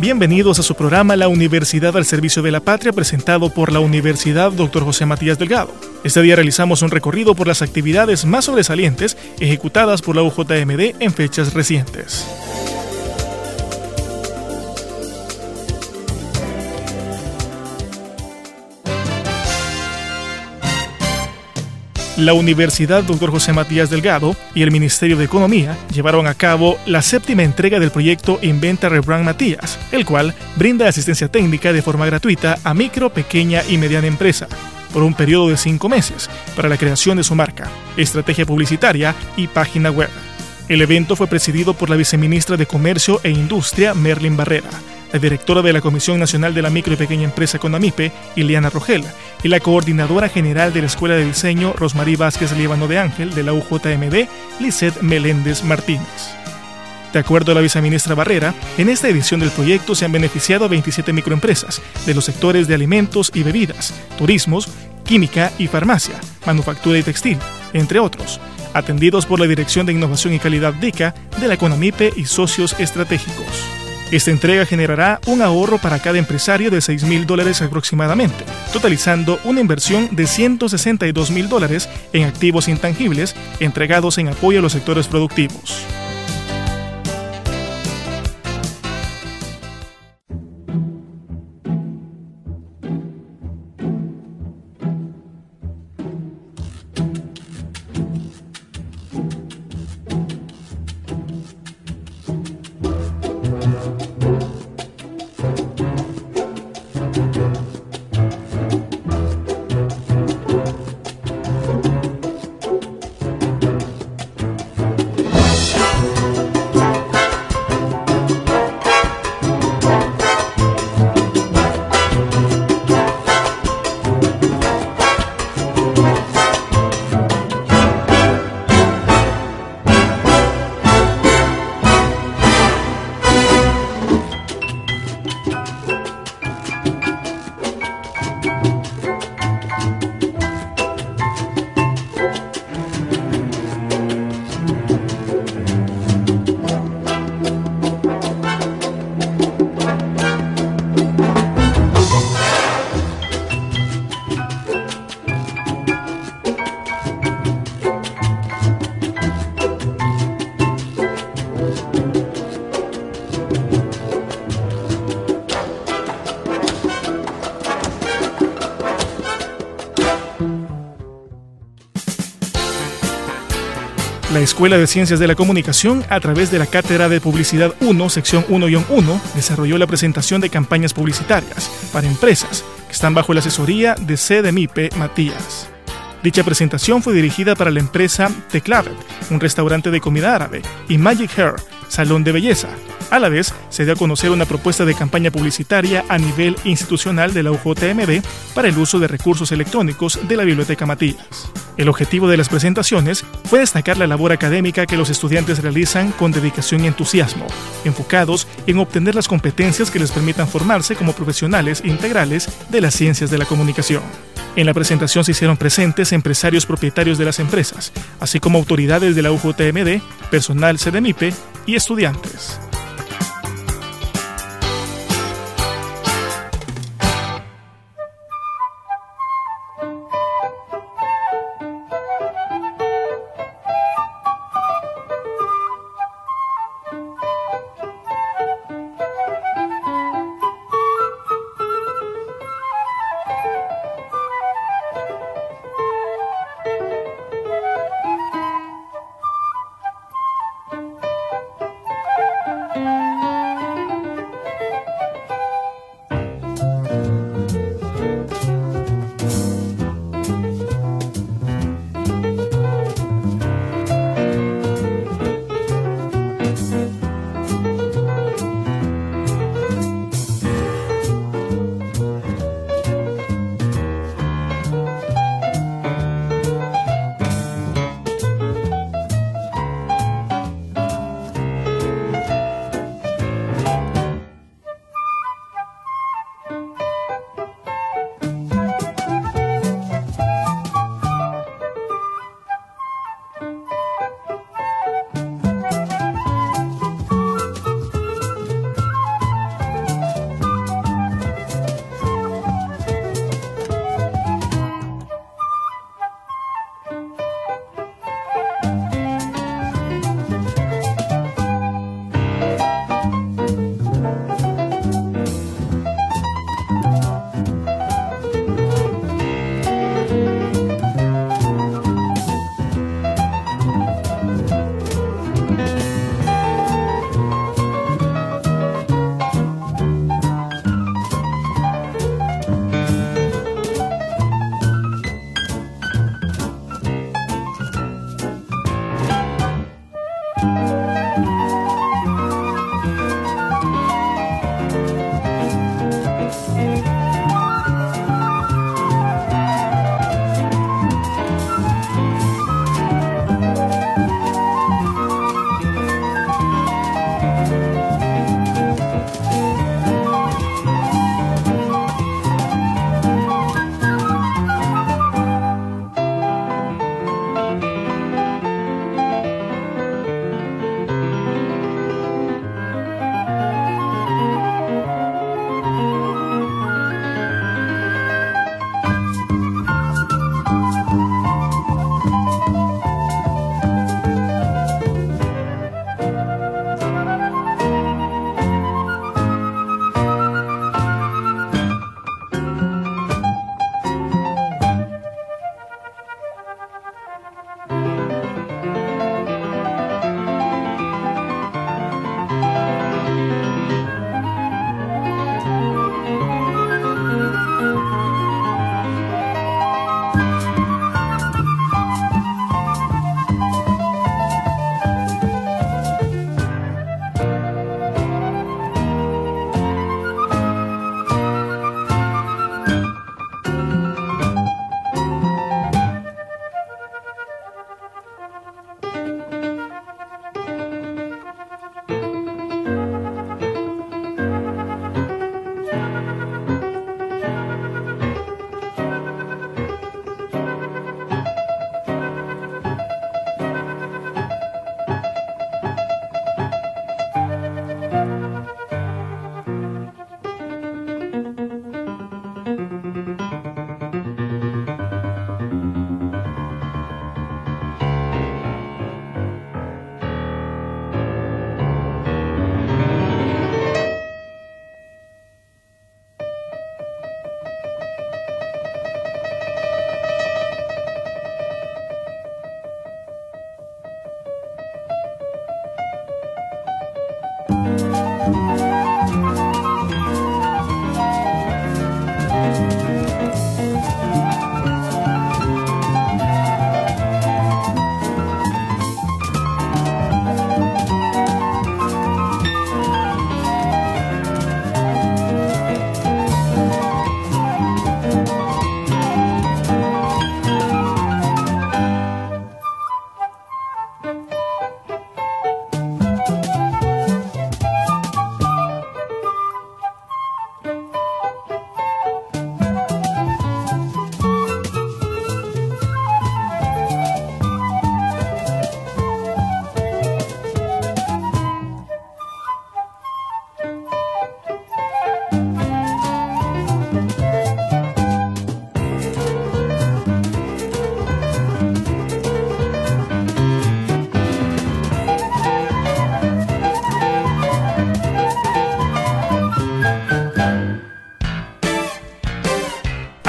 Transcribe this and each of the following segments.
Bienvenidos a su programa La Universidad al Servicio de la Patria, presentado por la Universidad Dr. José Matías Delgado. Este día realizamos un recorrido por las actividades más sobresalientes ejecutadas por la UJMD en fechas recientes. La Universidad Dr. José Matías Delgado y el Ministerio de Economía llevaron a cabo la séptima entrega del proyecto Inventa Rebrand Matías, el cual brinda asistencia técnica de forma gratuita a micro, pequeña y mediana empresa por un periodo de cinco meses para la creación de su marca, estrategia publicitaria y página web. El evento fue presidido por la viceministra de Comercio e Industria, Merlin Barrera, la directora de la Comisión Nacional de la Micro y Pequeña Empresa Conamipe, Ileana Rogel, y la coordinadora general de la Escuela de Diseño, Rosmarí Vázquez Líbano de Ángel, de la UJMD, Lisette Meléndez Martínez. De acuerdo a la viceministra Barrera, en esta edición del proyecto se han beneficiado a 27 microempresas de los sectores de alimentos y bebidas, turismos, química y farmacia, manufactura y textil, entre otros, atendidos por la Dirección de Innovación y Calidad DICA de la Conamipe y socios estratégicos. Esta entrega generará un ahorro para cada empresario de 6 mil dólares aproximadamente, totalizando una inversión de 162 mil dólares en activos intangibles entregados en apoyo a los sectores productivos. La Escuela de Ciencias de la Comunicación, a través de la Cátedra de Publicidad 1, sección 1-1, desarrolló la presentación de campañas publicitarias para empresas que están bajo la asesoría de CDMIPE Matías. Dicha presentación fue dirigida para la empresa The un restaurante de comida árabe, y Magic Hair, salón de belleza, a la vez, se dio a conocer una propuesta de campaña publicitaria a nivel institucional de la UJMD para el uso de recursos electrónicos de la Biblioteca Matías. El objetivo de las presentaciones fue destacar la labor académica que los estudiantes realizan con dedicación y entusiasmo, enfocados en obtener las competencias que les permitan formarse como profesionales integrales de las ciencias de la comunicación. En la presentación se hicieron presentes empresarios propietarios de las empresas, así como autoridades de la UJTMD, personal CDMIPE y estudiantes.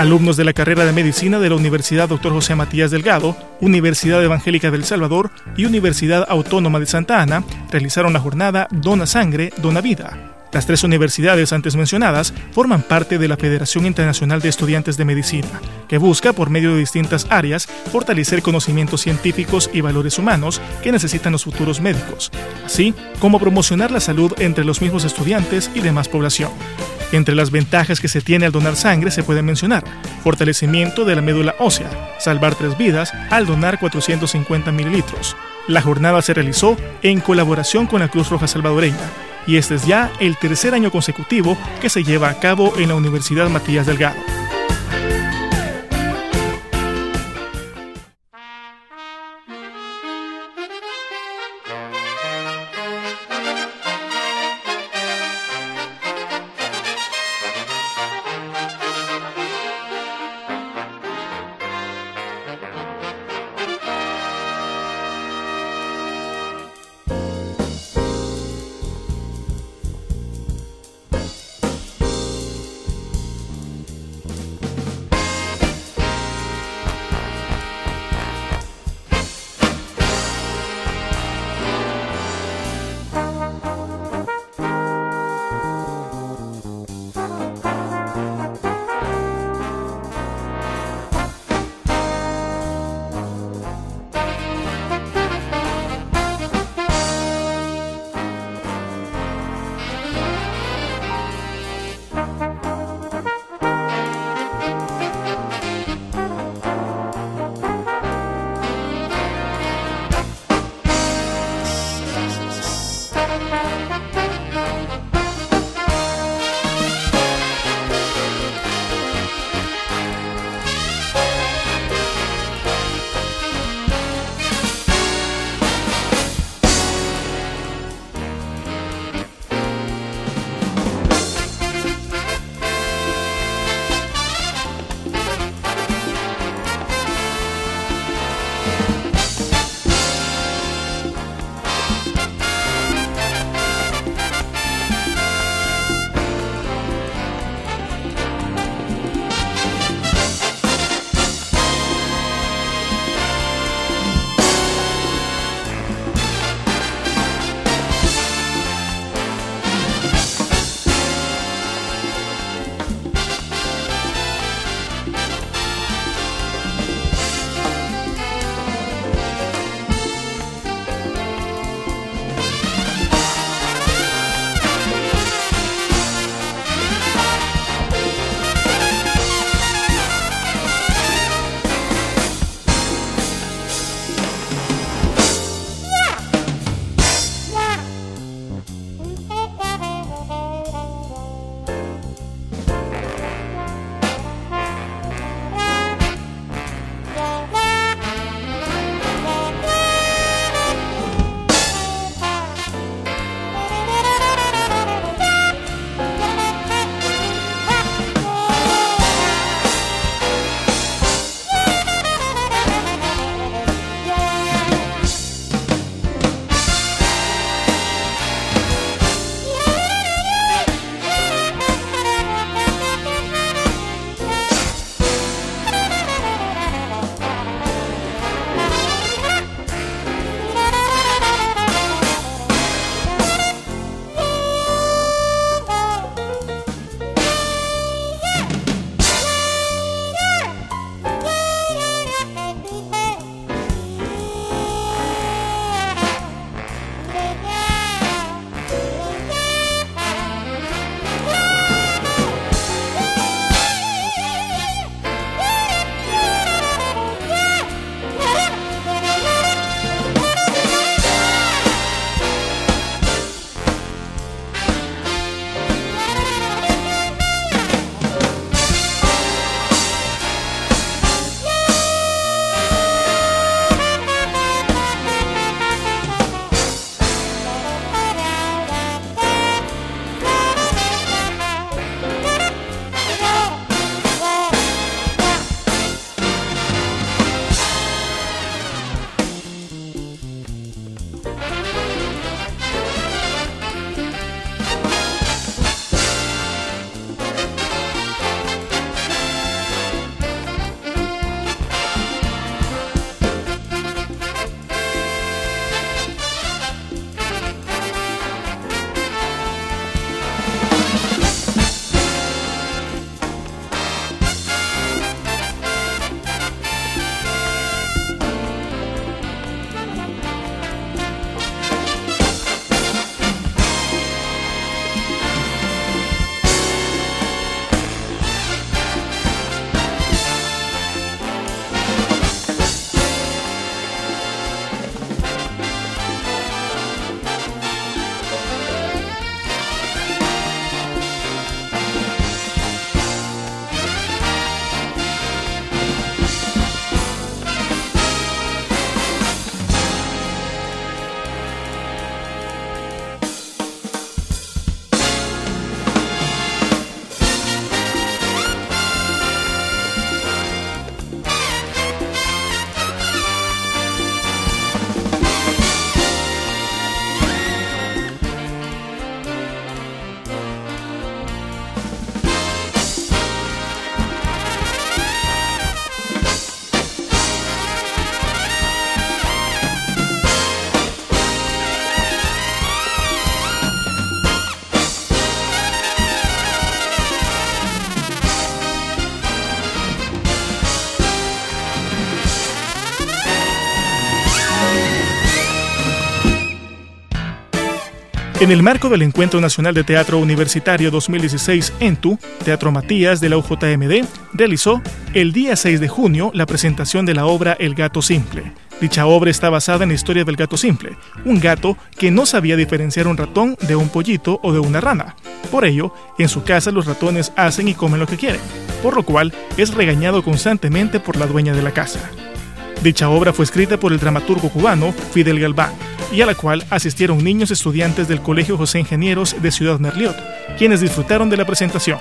Alumnos de la carrera de medicina de la Universidad Dr. José Matías Delgado, Universidad Evangélica del Salvador y Universidad Autónoma de Santa Ana realizaron la jornada Dona Sangre, Dona Vida las tres universidades antes mencionadas forman parte de la Federación Internacional de Estudiantes de Medicina, que busca, por medio de distintas áreas, fortalecer conocimientos científicos y valores humanos que necesitan los futuros médicos, así como promocionar la salud entre los mismos estudiantes y demás población. Entre las ventajas que se tiene al donar sangre se pueden mencionar fortalecimiento de la médula ósea, salvar tres vidas al donar 450 mililitros. La jornada se realizó en colaboración con la Cruz Roja Salvadoreña y este es ya el tercer año consecutivo que se lleva a cabo en la Universidad Matías Delgado. En el marco del Encuentro Nacional de Teatro Universitario 2016 ENTU, Teatro Matías de la UJMD realizó el día 6 de junio la presentación de la obra El Gato Simple. Dicha obra está basada en la historia del gato simple, un gato que no sabía diferenciar un ratón de un pollito o de una rana. Por ello, en su casa los ratones hacen y comen lo que quieren, por lo cual es regañado constantemente por la dueña de la casa. Dicha obra fue escrita por el dramaturgo cubano Fidel Galván y a la cual asistieron niños estudiantes del Colegio José Ingenieros de Ciudad Merliot, quienes disfrutaron de la presentación.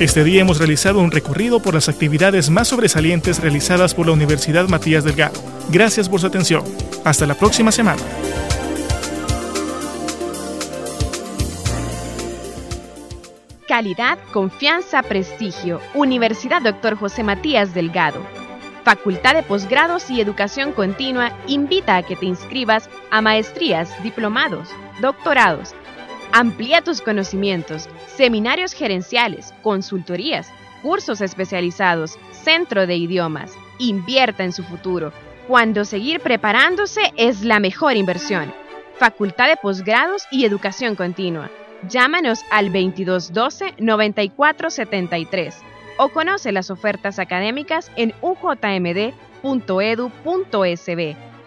Este día hemos realizado un recorrido por las actividades más sobresalientes realizadas por la Universidad Matías Delgado. Gracias por su atención. Hasta la próxima semana. Calidad, confianza, prestigio. Universidad Dr. José Matías Delgado. Facultad de Posgrados y Educación Continua invita a que te inscribas a maestrías, diplomados, doctorados. Amplía tus conocimientos, seminarios gerenciales, consultorías, cursos especializados, centro de idiomas. Invierta en su futuro, cuando seguir preparándose es la mejor inversión. Facultad de Posgrados y Educación Continua Llámanos al 2212-9473 o conoce las ofertas académicas en ujmd.edu.sb.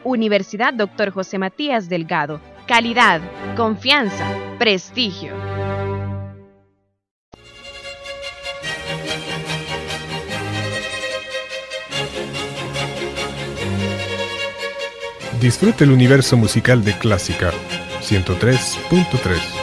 Universidad Dr. José Matías Delgado. Calidad, confianza, prestigio. Disfrute el universo musical de Clásica 103.3.